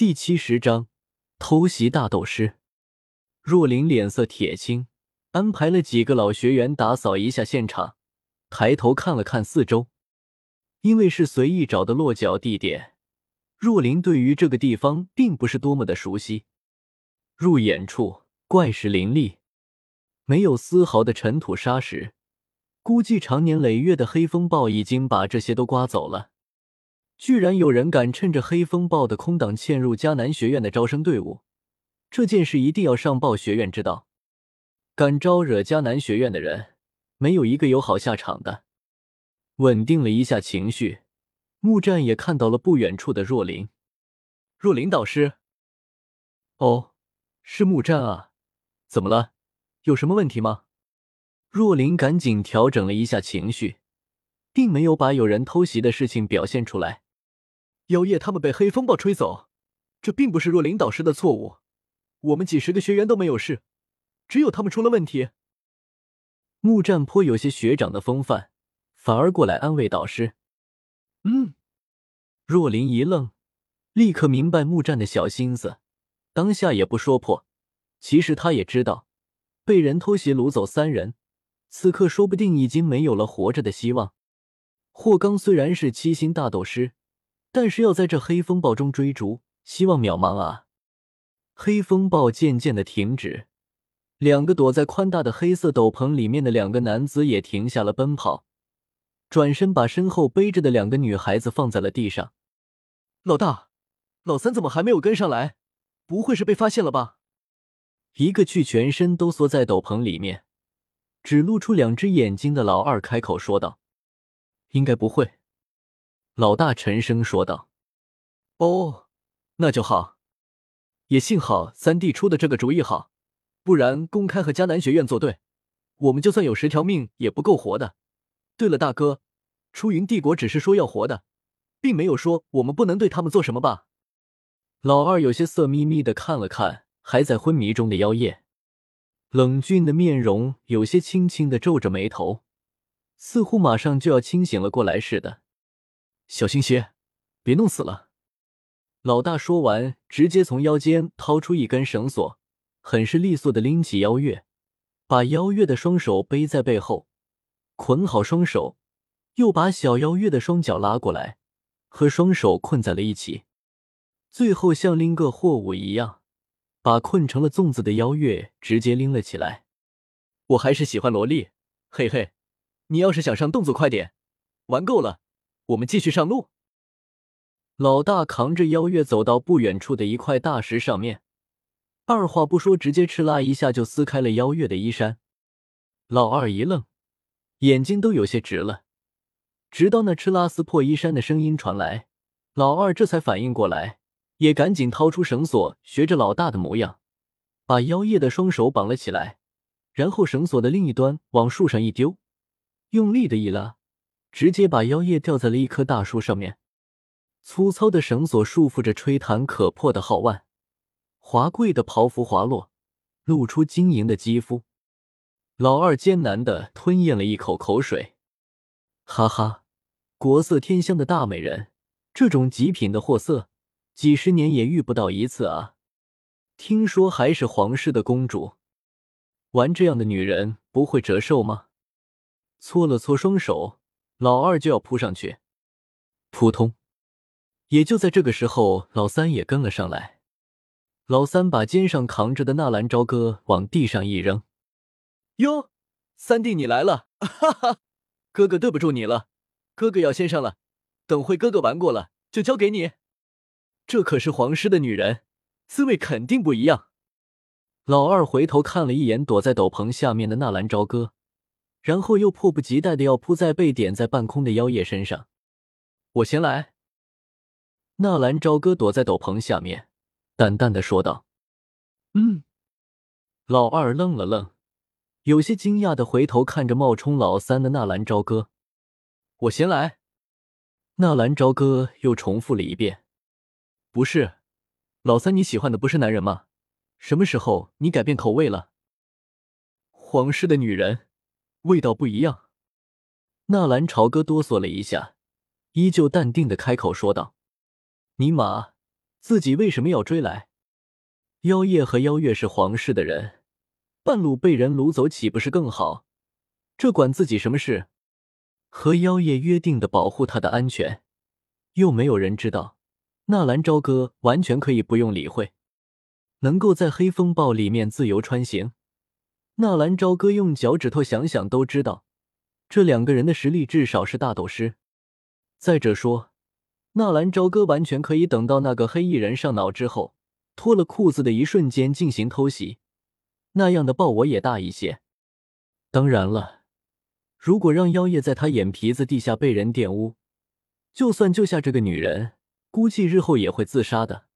第七十章偷袭大斗师。若琳脸色铁青，安排了几个老学员打扫一下现场，抬头看了看四周。因为是随意找的落脚地点，若琳对于这个地方并不是多么的熟悉。入眼处怪石林立，没有丝毫的尘土沙石，估计常年累月的黑风暴已经把这些都刮走了。居然有人敢趁着黑风暴的空档嵌入迦南学院的招生队伍，这件事一定要上报学院知道。敢招惹迦南学院的人，没有一个有好下场的。稳定了一下情绪，木战也看到了不远处的若琳。若琳导师，哦，是木战啊，怎么了？有什么问题吗？若琳赶紧调整了一下情绪，并没有把有人偷袭的事情表现出来。妖夜他们被黑风暴吹走，这并不是若琳导师的错误。我们几十个学员都没有事，只有他们出了问题。木战颇有些学长的风范，反而过来安慰导师。嗯，若琳一愣，立刻明白木战的小心思，当下也不说破。其实他也知道，被人偷袭掳走三人，此刻说不定已经没有了活着的希望。霍刚虽然是七星大斗师。但是要在这黑风暴中追逐，希望渺茫啊！黑风暴渐渐的停止，两个躲在宽大的黑色斗篷里面的两个男子也停下了奔跑，转身把身后背着的两个女孩子放在了地上。老大，老三怎么还没有跟上来？不会是被发现了吧？一个去全身都缩在斗篷里面，只露出两只眼睛的老二开口说道：“应该不会。”老大沉声说道：“哦，那就好，也幸好三弟出的这个主意好，不然公开和迦南学院作对，我们就算有十条命也不够活的。对了，大哥，出云帝国只是说要活的，并没有说我们不能对他们做什么吧？”老二有些色眯眯的看了看还在昏迷中的妖夜，冷峻的面容有些轻轻的皱着眉头，似乎马上就要清醒了过来似的。小心些，别弄死了。老大说完，直接从腰间掏出一根绳索，很是利索的拎起妖月，把妖月的双手背在背后，捆好双手，又把小妖月的双脚拉过来，和双手困在了一起，最后像拎个货物一样，把困成了粽子的妖月直接拎了起来。我还是喜欢萝莉，嘿嘿，你要是想上，动作快点，玩够了。我们继续上路。老大扛着妖月走到不远处的一块大石上面，二话不说，直接哧啦一下就撕开了妖月的衣衫。老二一愣，眼睛都有些直了。直到那哧啦撕破衣衫的声音传来，老二这才反应过来，也赶紧掏出绳索，学着老大的模样，把妖夜的双手绑了起来，然后绳索的另一端往树上一丢，用力的一拉。直接把妖夜吊在了一棵大树上面，粗糙的绳索束缚着吹弹可破的号腕，华贵的袍服滑落，露出晶莹的肌肤。老二艰难的吞咽了一口口水，哈哈，国色天香的大美人，这种极品的货色，几十年也遇不到一次啊！听说还是皇室的公主，玩这样的女人不会折寿吗？搓了搓双手。老二就要扑上去，扑通！也就在这个时候，老三也跟了上来。老三把肩上扛着的纳兰朝歌往地上一扔，哟，三弟你来了！哈哈，哥哥对不住你了，哥哥要先上了，等会哥哥玩过了就交给你。这可是皇室的女人，滋味肯定不一样。老二回头看了一眼躲在斗篷下面的纳兰朝歌。然后又迫不及待的要扑在被点在半空的妖夜身上，我先来。纳兰朝歌躲在斗篷下面，淡淡的说道：“嗯。”老二愣了愣，有些惊讶的回头看着冒充老三的纳兰朝歌：“我先来。”纳兰朝歌又重复了一遍：“不是，老三你喜欢的不是男人吗？什么时候你改变口味了？皇室的女人。”味道不一样。纳兰朝歌哆嗦了一下，依旧淡定的开口说道：“尼玛，自己为什么要追来？妖夜和妖月是皇室的人，半路被人掳走，岂不是更好？这管自己什么事？和妖夜约定的保护他的安全，又没有人知道。纳兰朝歌完全可以不用理会，能够在黑风暴里面自由穿行。纳兰朝歌用脚趾头想想都知道，这两个人的实力至少是大斗师。再者说，纳兰朝歌完全可以等到那个黑衣人上脑之后，脱了裤子的一瞬间进行偷袭，那样的报我也大一些。当然了，如果让妖夜在他眼皮子地下被人玷污，就算救下这个女人，估计日后也会自杀的。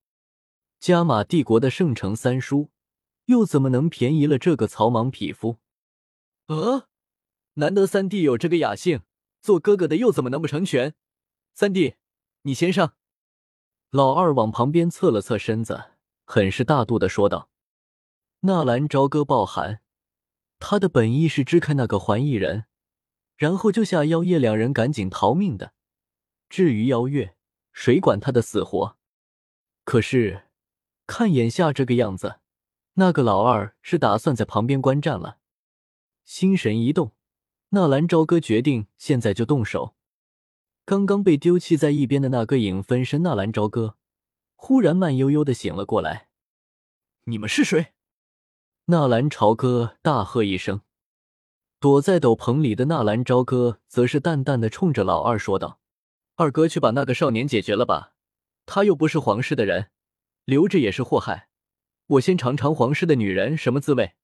加玛帝国的圣城三叔，又怎么能便宜了这个草莽匹夫？呃，难得三弟有这个雅兴，做哥哥的又怎么能不成全？三弟，你先上。老二往旁边侧了侧身子，很是大度的说道：“纳兰朝歌抱寒，他的本意是支开那个环异人，然后救下妖夜两人，赶紧逃命的。至于妖月，谁管他的死活？可是看眼下这个样子，那个老二是打算在旁边观战了。心神一动，纳兰朝歌决定现在就动手。”刚刚被丢弃在一边的那个影分身纳兰朝歌，忽然慢悠悠的醒了过来。你们是谁？纳兰朝歌大喝一声。躲在斗篷里的纳兰朝歌则是淡淡的冲着老二说道：“二哥去把那个少年解决了吧，他又不是皇室的人，留着也是祸害。我先尝尝皇室的女人什么滋味。”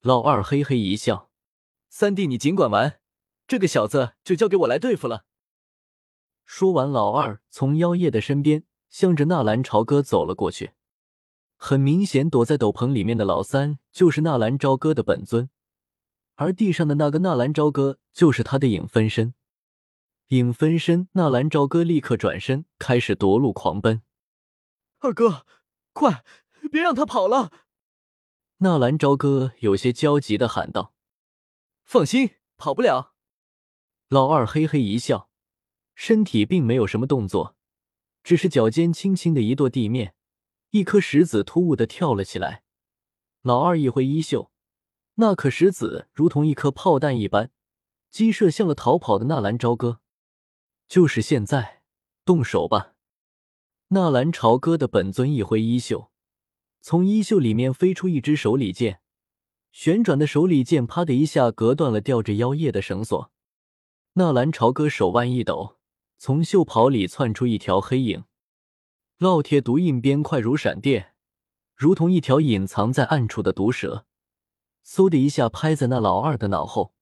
老二嘿嘿一笑：“三弟，你尽管玩，这个小子就交给我来对付了。”说完，老二从妖夜的身边向着纳兰朝歌走了过去。很明显，躲在斗篷里面的老三就是纳兰朝歌的本尊，而地上的那个纳兰朝歌就是他的影分身。影分身纳兰朝歌立刻转身，开始夺路狂奔。二哥，快，别让他跑了！纳兰朝歌有些焦急的喊道。放心，跑不了。老二嘿嘿一笑。身体并没有什么动作，只是脚尖轻轻的一跺地面，一颗石子突兀的跳了起来。老二一挥衣袖，那颗石子如同一颗炮弹一般，击射向了逃跑的纳兰朝歌。就是现在，动手吧！纳兰朝歌的本尊一挥衣袖，从衣袖里面飞出一支手里剑，旋转的手里剑啪的一下隔断了吊着妖夜的绳索。纳兰朝歌手腕一抖。从袖袍里窜出一条黑影，烙铁毒印边快如闪电，如同一条隐藏在暗处的毒蛇，嗖的一下拍在那老二的脑后。